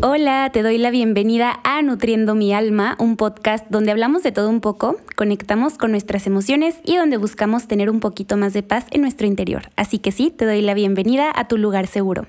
Hola, te doy la bienvenida a Nutriendo mi alma, un podcast donde hablamos de todo un poco, conectamos con nuestras emociones y donde buscamos tener un poquito más de paz en nuestro interior. Así que sí, te doy la bienvenida a tu lugar seguro.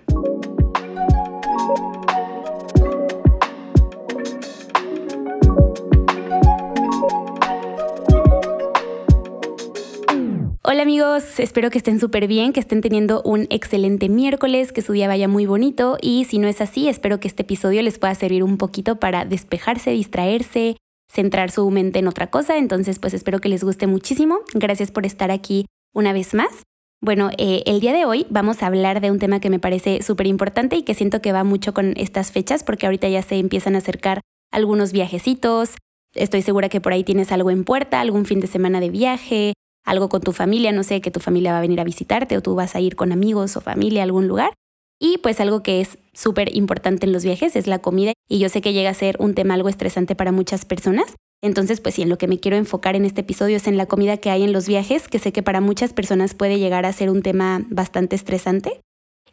Hola amigos, espero que estén súper bien, que estén teniendo un excelente miércoles, que su día vaya muy bonito y si no es así, espero que este episodio les pueda servir un poquito para despejarse, distraerse, centrar su mente en otra cosa, entonces pues espero que les guste muchísimo. Gracias por estar aquí una vez más. Bueno, eh, el día de hoy vamos a hablar de un tema que me parece súper importante y que siento que va mucho con estas fechas porque ahorita ya se empiezan a acercar algunos viajecitos. Estoy segura que por ahí tienes algo en puerta, algún fin de semana de viaje, algo con tu familia, no sé, que tu familia va a venir a visitarte o tú vas a ir con amigos o familia a algún lugar. Y pues algo que es súper importante en los viajes es la comida y yo sé que llega a ser un tema algo estresante para muchas personas. Entonces, pues sí, en lo que me quiero enfocar en este episodio es en la comida que hay en los viajes, que sé que para muchas personas puede llegar a ser un tema bastante estresante.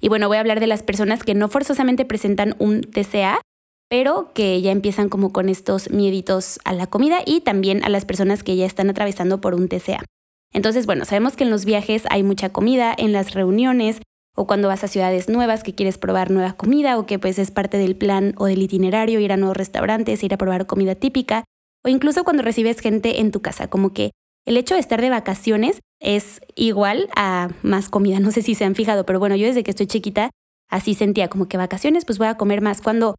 Y bueno, voy a hablar de las personas que no forzosamente presentan un TCA, pero que ya empiezan como con estos mieditos a la comida y también a las personas que ya están atravesando por un TCA. Entonces, bueno, sabemos que en los viajes hay mucha comida, en las reuniones o cuando vas a ciudades nuevas que quieres probar nueva comida o que pues es parte del plan o del itinerario ir a nuevos restaurantes, ir a probar comida típica o incluso cuando recibes gente en tu casa, como que el hecho de estar de vacaciones es igual a más comida, no sé si se han fijado, pero bueno, yo desde que estoy chiquita así sentía como que vacaciones pues voy a comer más cuando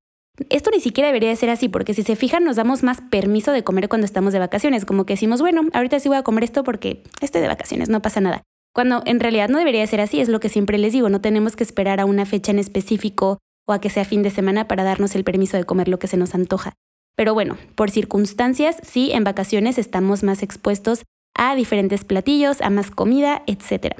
esto ni siquiera debería ser así, porque si se fijan, nos damos más permiso de comer cuando estamos de vacaciones, como que decimos, bueno, ahorita sí voy a comer esto porque estoy de vacaciones, no pasa nada. Cuando en realidad no debería ser así, es lo que siempre les digo, no tenemos que esperar a una fecha en específico o a que sea fin de semana para darnos el permiso de comer lo que se nos antoja. Pero bueno, por circunstancias, sí, en vacaciones estamos más expuestos a diferentes platillos, a más comida, etcétera.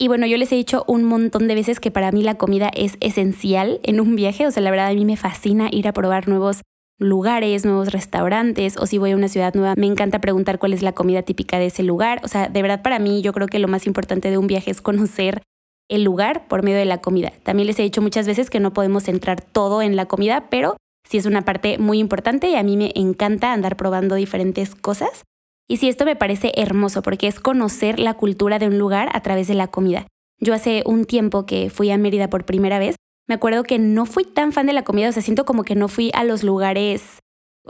Y bueno, yo les he dicho un montón de veces que para mí la comida es esencial en un viaje. O sea, la verdad a mí me fascina ir a probar nuevos lugares, nuevos restaurantes o si voy a una ciudad nueva, me encanta preguntar cuál es la comida típica de ese lugar. O sea, de verdad para mí yo creo que lo más importante de un viaje es conocer el lugar por medio de la comida. También les he dicho muchas veces que no podemos centrar todo en la comida, pero sí es una parte muy importante y a mí me encanta andar probando diferentes cosas. Y sí, esto me parece hermoso porque es conocer la cultura de un lugar a través de la comida. Yo hace un tiempo que fui a Mérida por primera vez, me acuerdo que no fui tan fan de la comida, o sea, siento como que no fui a los lugares,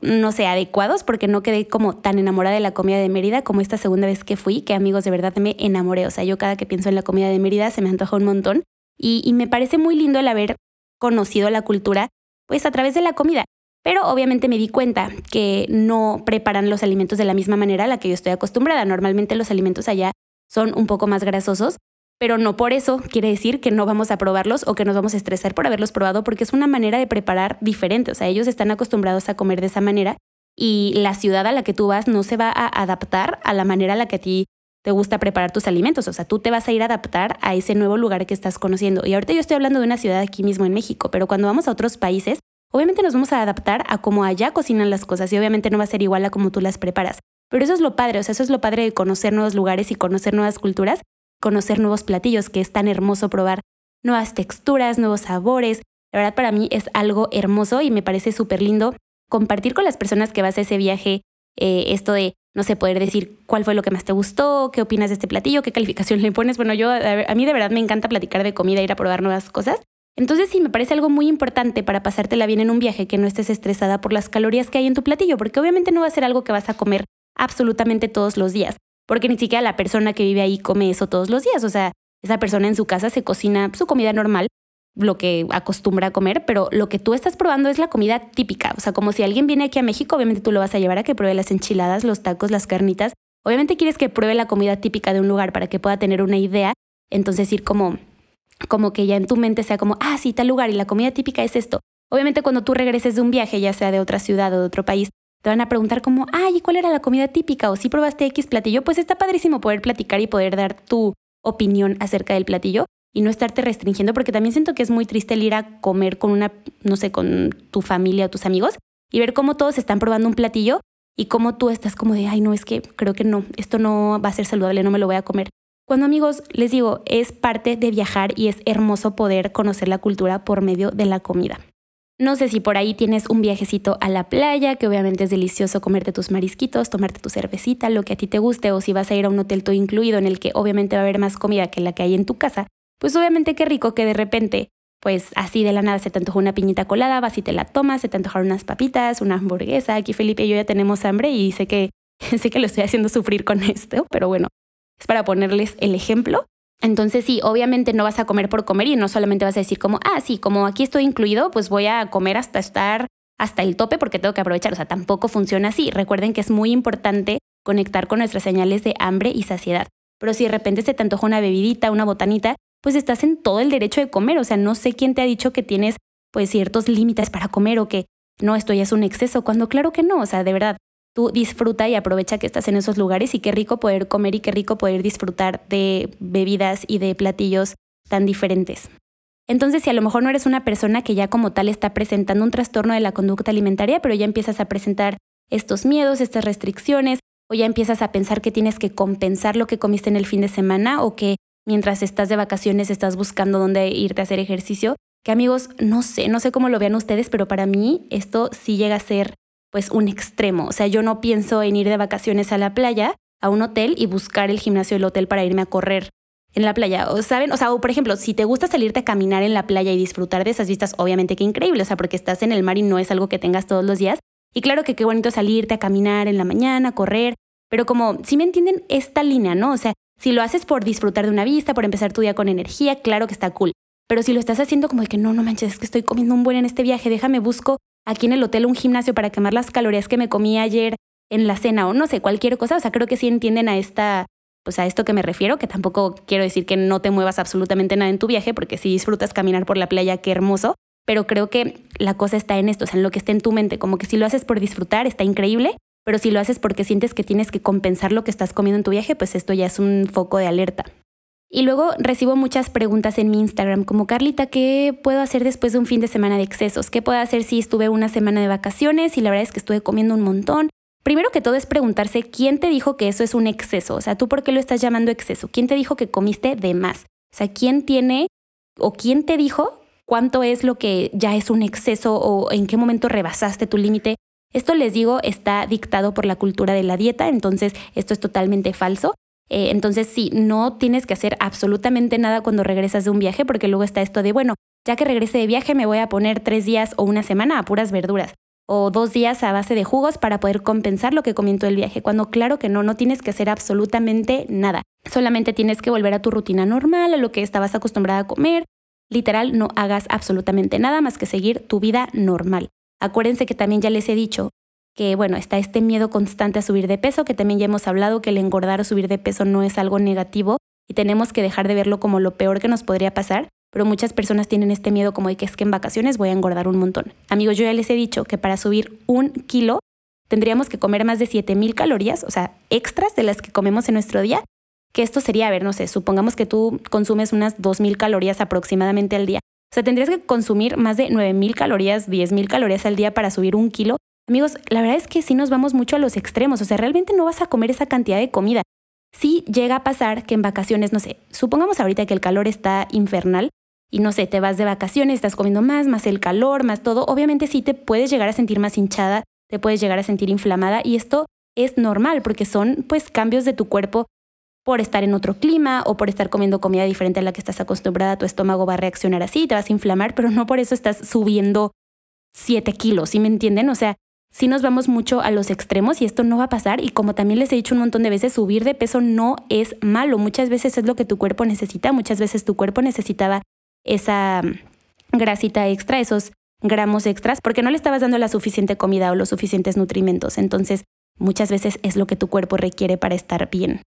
no sé, adecuados porque no quedé como tan enamorada de la comida de Mérida como esta segunda vez que fui, que amigos, de verdad me enamoré. O sea, yo cada que pienso en la comida de Mérida se me antoja un montón y, y me parece muy lindo el haber conocido la cultura pues a través de la comida. Pero obviamente me di cuenta que no preparan los alimentos de la misma manera a la que yo estoy acostumbrada. Normalmente los alimentos allá son un poco más grasosos, pero no por eso quiere decir que no vamos a probarlos o que nos vamos a estresar por haberlos probado, porque es una manera de preparar diferente. O sea, ellos están acostumbrados a comer de esa manera y la ciudad a la que tú vas no se va a adaptar a la manera a la que a ti te gusta preparar tus alimentos. O sea, tú te vas a ir a adaptar a ese nuevo lugar que estás conociendo. Y ahorita yo estoy hablando de una ciudad aquí mismo en México, pero cuando vamos a otros países, Obviamente nos vamos a adaptar a cómo allá cocinan las cosas y obviamente no va a ser igual a como tú las preparas. Pero eso es lo padre, o sea, eso es lo padre de conocer nuevos lugares y conocer nuevas culturas, conocer nuevos platillos, que es tan hermoso probar nuevas texturas, nuevos sabores. La verdad para mí es algo hermoso y me parece súper lindo compartir con las personas que vas a ese viaje eh, esto de, no sé, poder decir cuál fue lo que más te gustó, qué opinas de este platillo, qué calificación le pones. Bueno, yo a mí de verdad me encanta platicar de comida, ir a probar nuevas cosas. Entonces sí, me parece algo muy importante para pasártela bien en un viaje que no estés estresada por las calorías que hay en tu platillo, porque obviamente no va a ser algo que vas a comer absolutamente todos los días, porque ni siquiera la persona que vive ahí come eso todos los días, o sea, esa persona en su casa se cocina su comida normal, lo que acostumbra a comer, pero lo que tú estás probando es la comida típica, o sea, como si alguien viene aquí a México, obviamente tú lo vas a llevar a que pruebe las enchiladas, los tacos, las carnitas, obviamente quieres que pruebe la comida típica de un lugar para que pueda tener una idea, entonces ir como como que ya en tu mente sea como, ah, sí, tal lugar y la comida típica es esto. Obviamente cuando tú regreses de un viaje, ya sea de otra ciudad o de otro país, te van a preguntar como, ay, ¿y cuál era la comida típica? O si probaste X platillo, pues está padrísimo poder platicar y poder dar tu opinión acerca del platillo y no estarte restringiendo, porque también siento que es muy triste el ir a comer con una, no sé, con tu familia o tus amigos y ver cómo todos están probando un platillo y cómo tú estás como de, ay, no, es que creo que no, esto no va a ser saludable, no me lo voy a comer. Cuando amigos, les digo, es parte de viajar y es hermoso poder conocer la cultura por medio de la comida. No sé si por ahí tienes un viajecito a la playa, que obviamente es delicioso comerte tus marisquitos, tomarte tu cervecita, lo que a ti te guste, o si vas a ir a un hotel todo incluido en el que obviamente va a haber más comida que la que hay en tu casa, pues obviamente qué rico que de repente, pues así de la nada se te antojó una piñita colada, vas y te la tomas, se te antojaron unas papitas, una hamburguesa. Aquí Felipe y yo ya tenemos hambre y sé que, sé que lo estoy haciendo sufrir con esto, pero bueno, es para ponerles el ejemplo. Entonces sí, obviamente no vas a comer por comer y no solamente vas a decir como, ah, sí, como aquí estoy incluido, pues voy a comer hasta estar hasta el tope porque tengo que aprovechar. O sea, tampoco funciona así. Recuerden que es muy importante conectar con nuestras señales de hambre y saciedad. Pero si de repente se te antoja una bebidita, una botanita, pues estás en todo el derecho de comer. O sea, no sé quién te ha dicho que tienes pues ciertos límites para comer o que no, esto ya es un exceso, cuando claro que no. O sea, de verdad, tú disfruta y aprovecha que estás en esos lugares y qué rico poder comer y qué rico poder disfrutar de bebidas y de platillos tan diferentes. Entonces, si a lo mejor no eres una persona que ya como tal está presentando un trastorno de la conducta alimentaria, pero ya empiezas a presentar estos miedos, estas restricciones, o ya empiezas a pensar que tienes que compensar lo que comiste en el fin de semana o que mientras estás de vacaciones estás buscando dónde irte a hacer ejercicio, que amigos, no sé, no sé cómo lo vean ustedes, pero para mí esto sí llega a ser pues un extremo. O sea, yo no pienso en ir de vacaciones a la playa, a un hotel y buscar el gimnasio del hotel para irme a correr en la playa. O saben, o sea, por ejemplo, si te gusta salirte a caminar en la playa y disfrutar de esas vistas, obviamente qué increíble, o sea, porque estás en el mar y no es algo que tengas todos los días. Y claro que qué bonito salirte a caminar en la mañana, correr, pero como, si me entienden esta línea, ¿no? O sea, si lo haces por disfrutar de una vista, por empezar tu día con energía, claro que está cool. Pero si lo estás haciendo como de que no, no manches, es que estoy comiendo un buen en este viaje, déjame busco aquí en el hotel un gimnasio para quemar las calorías que me comí ayer en la cena o no sé, cualquier cosa. O sea, creo que sí entienden a esta, pues a esto que me refiero, que tampoco quiero decir que no te muevas absolutamente nada en tu viaje, porque si disfrutas caminar por la playa, qué hermoso. Pero creo que la cosa está en esto, o sea, en lo que está en tu mente, como que si lo haces por disfrutar, está increíble, pero si lo haces porque sientes que tienes que compensar lo que estás comiendo en tu viaje, pues esto ya es un foco de alerta. Y luego recibo muchas preguntas en mi Instagram, como Carlita, ¿qué puedo hacer después de un fin de semana de excesos? ¿Qué puedo hacer si estuve una semana de vacaciones y la verdad es que estuve comiendo un montón? Primero que todo es preguntarse quién te dijo que eso es un exceso, o sea, tú por qué lo estás llamando exceso, quién te dijo que comiste de más, o sea, quién tiene o quién te dijo cuánto es lo que ya es un exceso o en qué momento rebasaste tu límite. Esto les digo está dictado por la cultura de la dieta, entonces esto es totalmente falso. Eh, entonces, sí, no tienes que hacer absolutamente nada cuando regresas de un viaje, porque luego está esto de, bueno, ya que regrese de viaje me voy a poner tres días o una semana a puras verduras, o dos días a base de jugos para poder compensar lo que todo el viaje, cuando claro que no, no tienes que hacer absolutamente nada. Solamente tienes que volver a tu rutina normal, a lo que estabas acostumbrada a comer. Literal, no hagas absolutamente nada más que seguir tu vida normal. Acuérdense que también ya les he dicho, que bueno, está este miedo constante a subir de peso, que también ya hemos hablado que el engordar o subir de peso no es algo negativo y tenemos que dejar de verlo como lo peor que nos podría pasar, pero muchas personas tienen este miedo como de que es que en vacaciones voy a engordar un montón. Amigos, yo ya les he dicho que para subir un kilo tendríamos que comer más de 7000 calorías, o sea, extras de las que comemos en nuestro día, que esto sería, a ver, no sé, supongamos que tú consumes unas 2000 calorías aproximadamente al día. O sea, tendrías que consumir más de 9000 calorías, 10000 calorías al día para subir un kilo Amigos, la verdad es que sí nos vamos mucho a los extremos, o sea, realmente no vas a comer esa cantidad de comida. Sí llega a pasar que en vacaciones, no sé, supongamos ahorita que el calor está infernal y no sé, te vas de vacaciones, estás comiendo más, más el calor, más todo, obviamente sí te puedes llegar a sentir más hinchada, te puedes llegar a sentir inflamada y esto es normal porque son pues cambios de tu cuerpo por estar en otro clima o por estar comiendo comida diferente a la que estás acostumbrada, tu estómago va a reaccionar así, te vas a inflamar, pero no por eso estás subiendo 7 kilos, ¿sí me entienden? O sea, si nos vamos mucho a los extremos y esto no va a pasar. Y como también les he dicho un montón de veces, subir de peso no es malo, muchas veces es lo que tu cuerpo necesita, muchas veces tu cuerpo necesitaba esa grasita extra, esos gramos extras, porque no le estabas dando la suficiente comida o los suficientes nutrimentos, entonces muchas veces es lo que tu cuerpo requiere para estar bien.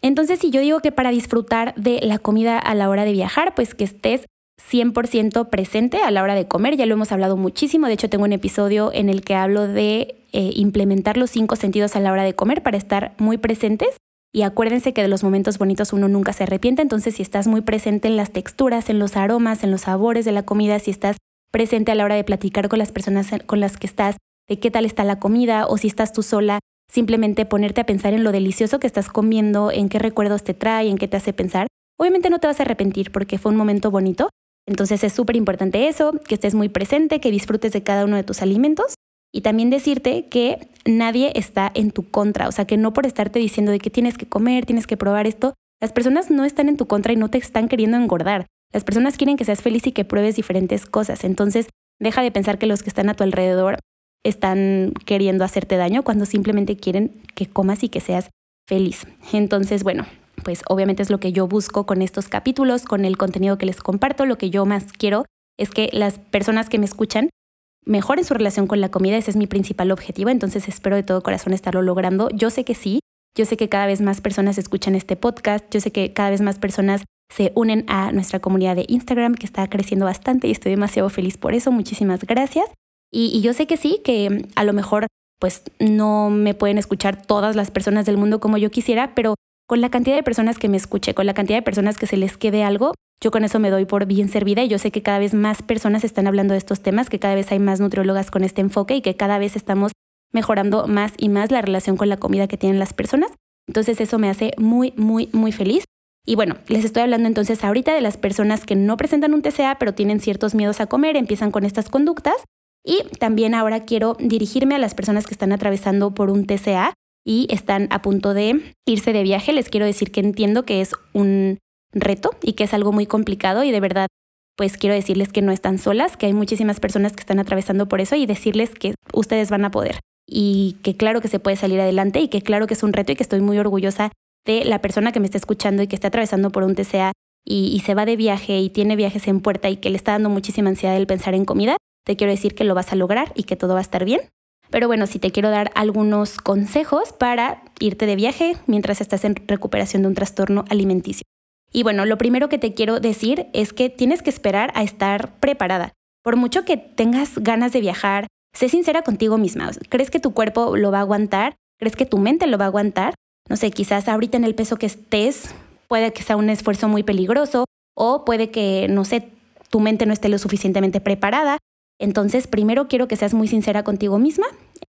Entonces, si yo digo que para disfrutar de la comida a la hora de viajar, pues que estés 100% presente a la hora de comer. Ya lo hemos hablado muchísimo. De hecho, tengo un episodio en el que hablo de eh, implementar los cinco sentidos a la hora de comer para estar muy presentes. Y acuérdense que de los momentos bonitos uno nunca se arrepiente. Entonces, si estás muy presente en las texturas, en los aromas, en los sabores de la comida, si estás presente a la hora de platicar con las personas con las que estás, de qué tal está la comida, o si estás tú sola, simplemente ponerte a pensar en lo delicioso que estás comiendo, en qué recuerdos te trae, en qué te hace pensar. Obviamente no te vas a arrepentir porque fue un momento bonito, Entonces es súper importante eso, que estés muy presente, que disfrutes de cada uno de tus alimentos y también decirte que nadie está en tu contra, o sea, que no por estarte diciendo de que tienes que comer, tienes que probar esto, las personas no están en tu contra y no te están queriendo engordar. Las personas quieren que seas feliz y que pruebes diferentes cosas. Entonces, deja de pensar que los que están a tu alrededor están queriendo hacerte daño cuando simplemente quieren que comas y que seas feliz. Entonces, bueno, pues obviamente es lo que yo busco con estos capítulos, con el contenido que les comparto. Lo que yo más quiero es que las personas que me escuchan mejoren su relación con la comida. Ese es mi principal objetivo. Entonces espero de todo corazón estarlo logrando. Yo sé que sí. Yo sé que cada vez más personas escuchan este podcast. Yo sé que cada vez más personas se unen a nuestra comunidad de Instagram que está creciendo bastante y estoy demasiado feliz por eso. Muchísimas gracias. Y, y yo sé que sí, que a lo mejor pues no me pueden escuchar todas las personas del mundo como yo quisiera, pero con la cantidad de personas que me escuche, con la cantidad de personas que se les quede algo, yo con eso me doy por bien servida y yo sé que cada vez más personas están hablando de estos temas, que cada vez hay más nutriólogas con este enfoque y que cada vez estamos mejorando más y más la relación con la comida que tienen las personas. Entonces eso me hace muy, muy, muy feliz. Y bueno, les estoy hablando entonces ahorita de las personas que no presentan un TCA, pero tienen ciertos miedos a comer, empiezan con estas conductas. Y también ahora quiero dirigirme a las personas que están atravesando por un TCA y están a punto de irse de viaje, les quiero decir que entiendo que es un reto y que es algo muy complicado y de verdad pues quiero decirles que no están solas, que hay muchísimas personas que están atravesando por eso y decirles que ustedes van a poder y que claro que se puede salir adelante y que claro que es un reto y que estoy muy orgullosa de la persona que me está escuchando y que está atravesando por un TCA y, y se va de viaje y tiene viajes en puerta y que le está dando muchísima ansiedad el pensar en comida. Te quiero decir que lo vas a lograr y que todo va a estar bien pero bueno, si te quiero dar algunos consejos para irte de viaje mientras estás en recuperación de un trastorno alimenticio. Y bueno, lo primero que te quiero decir es que tienes que esperar a estar preparada. Por mucho que tengas ganas de viajar, sé sincera contigo misma. ¿Crees que tu cuerpo lo va a aguantar? ¿Crees que tu mente lo va a aguantar? No sé, quizás ahorita en el peso que estés puede que sea un esfuerzo muy peligroso o puede que, no sé, tu mente no esté lo suficientemente preparada entonces, primero quiero que seas muy sincera contigo misma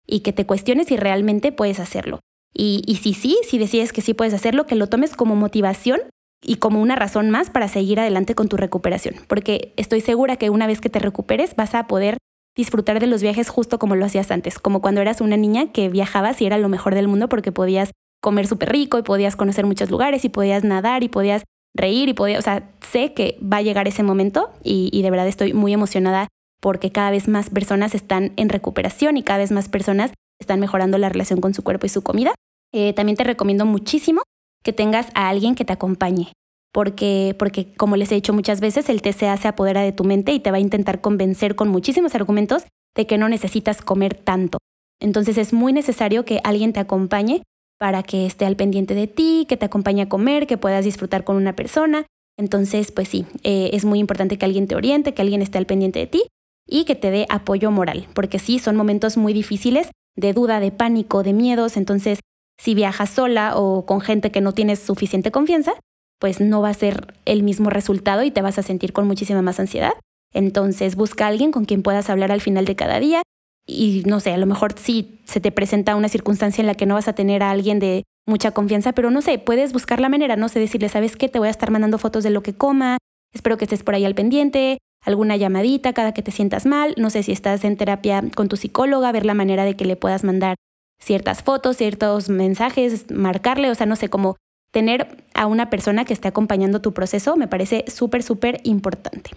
y que te cuestiones si realmente puedes hacerlo. Y, si sí, si decides que sí puedes hacerlo, que lo tomes como motivación y como una razón más para seguir adelante con tu recuperación. Porque estoy segura que una vez que te recuperes vas a poder disfrutar de los viajes justo como lo hacías antes, como cuando eras una niña que viajabas y era lo mejor del mundo porque podías comer súper rico y podías conocer muchos lugares y podías nadar y podías reír y podías, o sea, sé que va a llegar ese momento y, y de verdad estoy muy emocionada porque cada vez más personas están en recuperación y cada vez más personas están mejorando la relación con su cuerpo y su comida. Eh, también te recomiendo muchísimo que tengas a alguien que te acompañe, porque, porque como les he dicho muchas veces, el TCA se apodera de tu mente y te va a intentar convencer con muchísimos argumentos de que no necesitas comer tanto. Entonces es muy necesario que alguien te acompañe para que esté al pendiente de ti, que te acompañe a comer, que puedas disfrutar con una persona. Entonces, pues sí, eh, es muy importante que alguien te oriente, que alguien esté al pendiente de ti y que te dé apoyo moral, porque sí, son momentos muy difíciles de duda, de pánico, de miedos, entonces si viajas sola o con gente que no tienes suficiente confianza, pues no va a ser el mismo resultado y te vas a sentir con muchísima más ansiedad. Entonces busca a alguien con quien puedas hablar al final de cada día y no sé, a lo mejor sí se te presenta una circunstancia en la que no vas a tener a alguien de mucha confianza, pero no sé, puedes buscar la manera, no sé, decirle, ¿sabes qué? Te voy a estar mandando fotos de lo que coma, espero que estés por ahí al pendiente, alguna llamadita cada que te sientas mal, no sé si estás en terapia con tu psicóloga, ver la manera de que le puedas mandar ciertas fotos, ciertos mensajes, marcarle, o sea, no sé, cómo tener a una persona que esté acompañando tu proceso me parece súper, súper importante.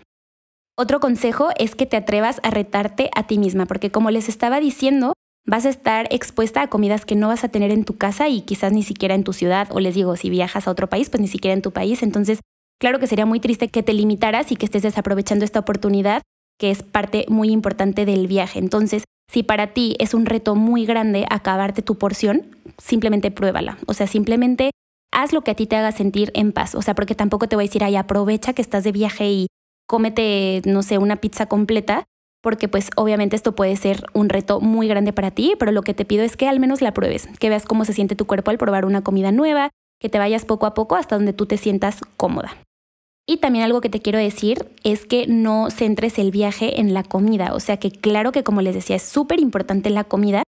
Otro consejo es que te atrevas a retarte a ti misma, porque como les estaba diciendo, vas a estar expuesta a comidas que no vas a tener en tu casa y quizás ni siquiera en tu ciudad, o les digo, si viajas a otro país, pues ni siquiera en tu país. Entonces, Claro que sería muy triste que te limitaras y que estés desaprovechando esta oportunidad, que es parte muy importante del viaje. Entonces, si para ti es un reto muy grande acabarte tu porción, simplemente pruébala. O sea, simplemente haz lo que a ti te haga sentir en paz. O sea, porque tampoco te voy a decir, ay, aprovecha que estás de viaje y cómete, no sé, una pizza completa, porque pues obviamente esto puede ser un reto muy grande para ti, pero lo que te pido es que al menos la pruebes, que veas cómo se siente tu cuerpo al probar una comida nueva, que te vayas poco a poco hasta donde tú te sientas cómoda. Y también algo que te quiero decir es que no centres el viaje en la comida. O sea que claro que como les decía es súper importante la comida,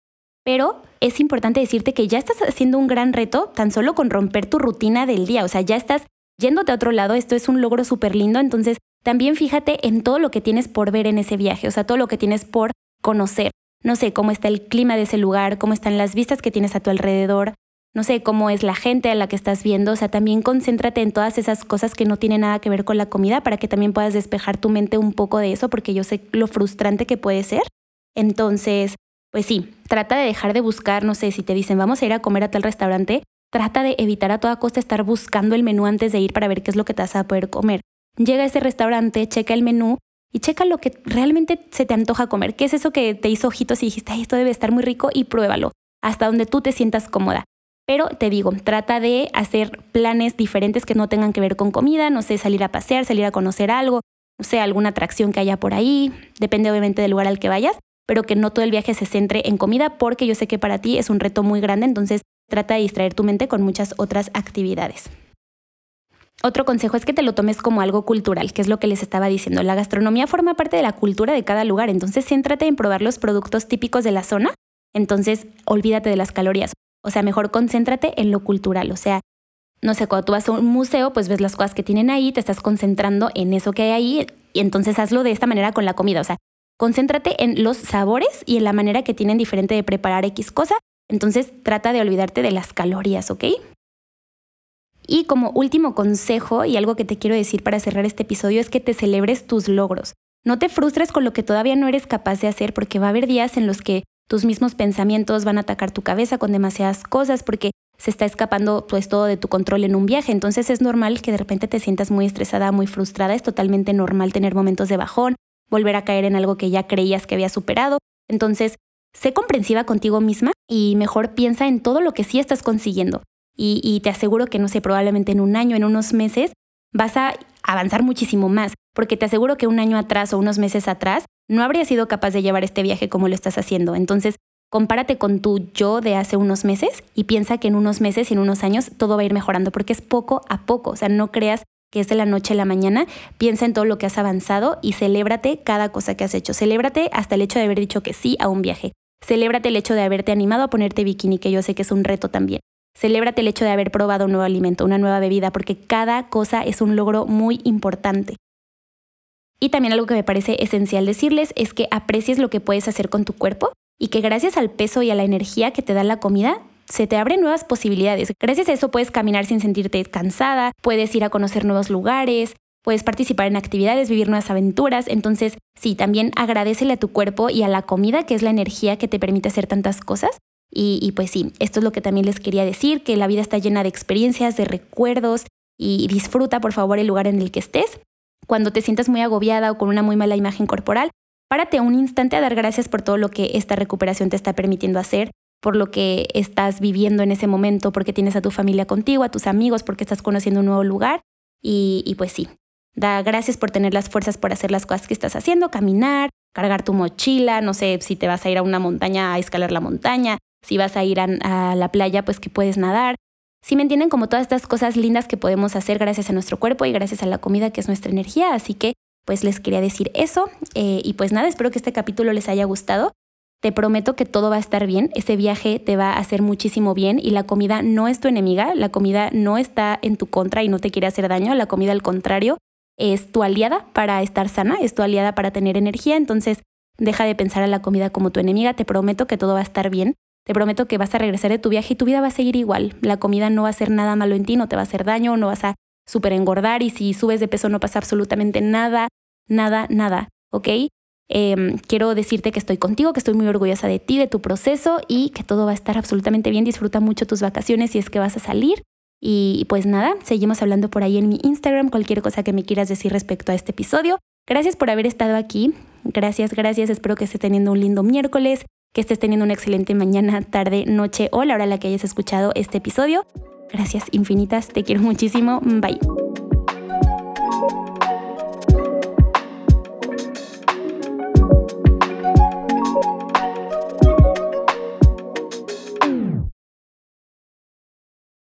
pero es importante decirte que ya estás haciendo un gran reto tan solo con romper tu rutina del día. O sea, ya estás yéndote a otro lado. Esto es un logro súper lindo. Entonces también fíjate en todo lo que tienes por ver en ese viaje, o sea, todo lo que tienes por conocer. No sé cómo está el clima de ese lugar, cómo están las vistas que tienes a tu alrededor, no sé cómo es la gente a la que estás viendo, o sea, también concéntrate en todas esas cosas que no tienen nada que ver con la comida para que también puedas despejar tu mente un poco de eso, porque yo sé lo frustrante que puede ser. Entonces, pues sí, trata de dejar de buscar, no sé, si te dicen vamos a ir a comer a tal restaurante, trata de evitar a toda costa estar buscando el menú antes de ir para ver qué es lo que te vas a poder comer llega a ese restaurante, checa el menú y checa lo que realmente se te antoja comer. ¿Qué es eso que te hizo ojitos y dijiste, esto debe estar muy rico y pruébalo hasta donde tú te sientas cómoda? Pero te digo, trata de hacer planes diferentes que no tengan que ver con comida, no sé, salir a pasear, salir a conocer algo, no sé, alguna atracción que haya por ahí, depende obviamente del lugar al que vayas, pero que no todo el viaje se centre en comida porque yo sé que para ti es un reto muy grande, entonces trata de distraer tu mente con muchas otras actividades. Otro consejo es que te lo tomes como algo cultural, que es lo que les estaba diciendo. La gastronomía forma parte de la cultura de cada lugar, entonces céntrate en probar los productos típicos de la zona, entonces olvídate de las calorías. O sea, mejor concéntrate en lo cultural, o sea, no sé, cuando tú vas a un museo, pues ves las cosas que tienen ahí, te estás concentrando en eso que hay ahí y entonces hazlo de esta manera con la comida, o sea, concéntrate en los sabores y en la manera que tienen diferente de preparar X cosa, entonces trata de olvidarte de las calorías, ¿ok? Y como último consejo y algo que te quiero decir para cerrar este episodio es que te celebres tus logros. No te frustres con lo que todavía no eres capaz de hacer porque va a haber días en los que tus mismos pensamientos van a atacar tu cabeza con demasiadas cosas porque se está escapando pues todo de tu control en un viaje. Entonces es normal que de repente te sientas muy estresada, muy frustrada. Es totalmente normal tener momentos de bajón, volver a caer en algo que ya creías que había superado. Entonces, sé comprensiva contigo misma y mejor piensa en todo lo que sí estás consiguiendo y, te aseguro que, no sé, probablemente en un año, en unos meses, vas a avanzar muchísimo más, porque te aseguro que un año atrás o unos meses atrás no habrías sido capaz de llevar este viaje como lo estás haciendo. Entonces, compárate con tu yo de hace unos meses y piensa que en unos meses y en unos años todo va a ir mejorando, porque es poco a poco. O sea, no creas que es de la noche a la mañana. Piensa en todo lo que has avanzado y celébrate cada cosa que has hecho. Celébrate hasta el hecho de haber dicho que sí a un viaje. Celébrate el hecho de haberte animado a ponerte bikini, que yo sé que es un reto también. Celébrate el hecho de haber probado un nuevo alimento, una nueva bebida, porque cada cosa es un logro muy importante. Y también algo que me parece esencial decirles es que aprecies lo que puedes hacer con tu cuerpo y que gracias al peso y a la energía que te da la comida, se te abren nuevas posibilidades. Gracias a eso puedes caminar sin sentirte cansada, puedes ir a conocer nuevos lugares, puedes participar en actividades, vivir nuevas aventuras. Entonces, sí, también agradecele a tu cuerpo y a la comida, que es la energía que te permite hacer tantas cosas, y, pues sí, esto es lo que también les quería decir, que la vida está llena de experiencias, de recuerdos y disfruta por favor el lugar en el que estés. Cuando te sientas muy agobiada o con una muy mala imagen corporal, párate un instante a dar gracias por todo lo que esta recuperación te está permitiendo hacer, por lo que estás viviendo en ese momento, porque tienes a tu familia contigo, a tus amigos, porque estás conociendo un nuevo lugar. Y, y pues sí, da gracias por tener las fuerzas por hacer las cosas que estás haciendo, caminar, cargar tu mochila, no sé si te vas a ir a una montaña a escalar la montaña, si vas a ir a, la playa, pues que puedes nadar. Si me entienden como todas estas cosas lindas que podemos hacer gracias a nuestro cuerpo y gracias a la comida que es nuestra energía. Así que pues les quería decir eso. Eh, y pues nada, espero que este capítulo les haya gustado. Te prometo que todo va a estar bien. Ese viaje te va a hacer muchísimo bien y la comida no es tu enemiga. La comida no está en tu contra y no te quiere hacer daño. La comida al contrario es tu aliada para estar sana, es tu aliada para tener energía. Entonces deja de pensar a la comida como tu enemiga. Te prometo que todo va a estar bien. Te prometo que vas a regresar de tu viaje y tu vida va a seguir igual. La comida no va a hacer nada malo en ti, no te va a hacer daño, no vas a súper engordar y si subes de peso no pasa absolutamente nada, nada, nada, ¿ok? Em, quiero decirte que estoy contigo, que estoy muy orgullosa de ti, de tu proceso y que todo va a estar absolutamente bien. Disfruta mucho tus vacaciones si es que vas a salir. Y pues nada, seguimos hablando por ahí en mi Instagram, cualquier cosa que me quieras decir respecto a este episodio. Gracias por haber estado aquí. Gracias, gracias. Espero que estés teniendo un lindo miércoles que estés teniendo una excelente mañana, tarde, noche o la hora en la que hayas escuchado este episodio. Gracias infinitas, te quiero muchísimo. Bye.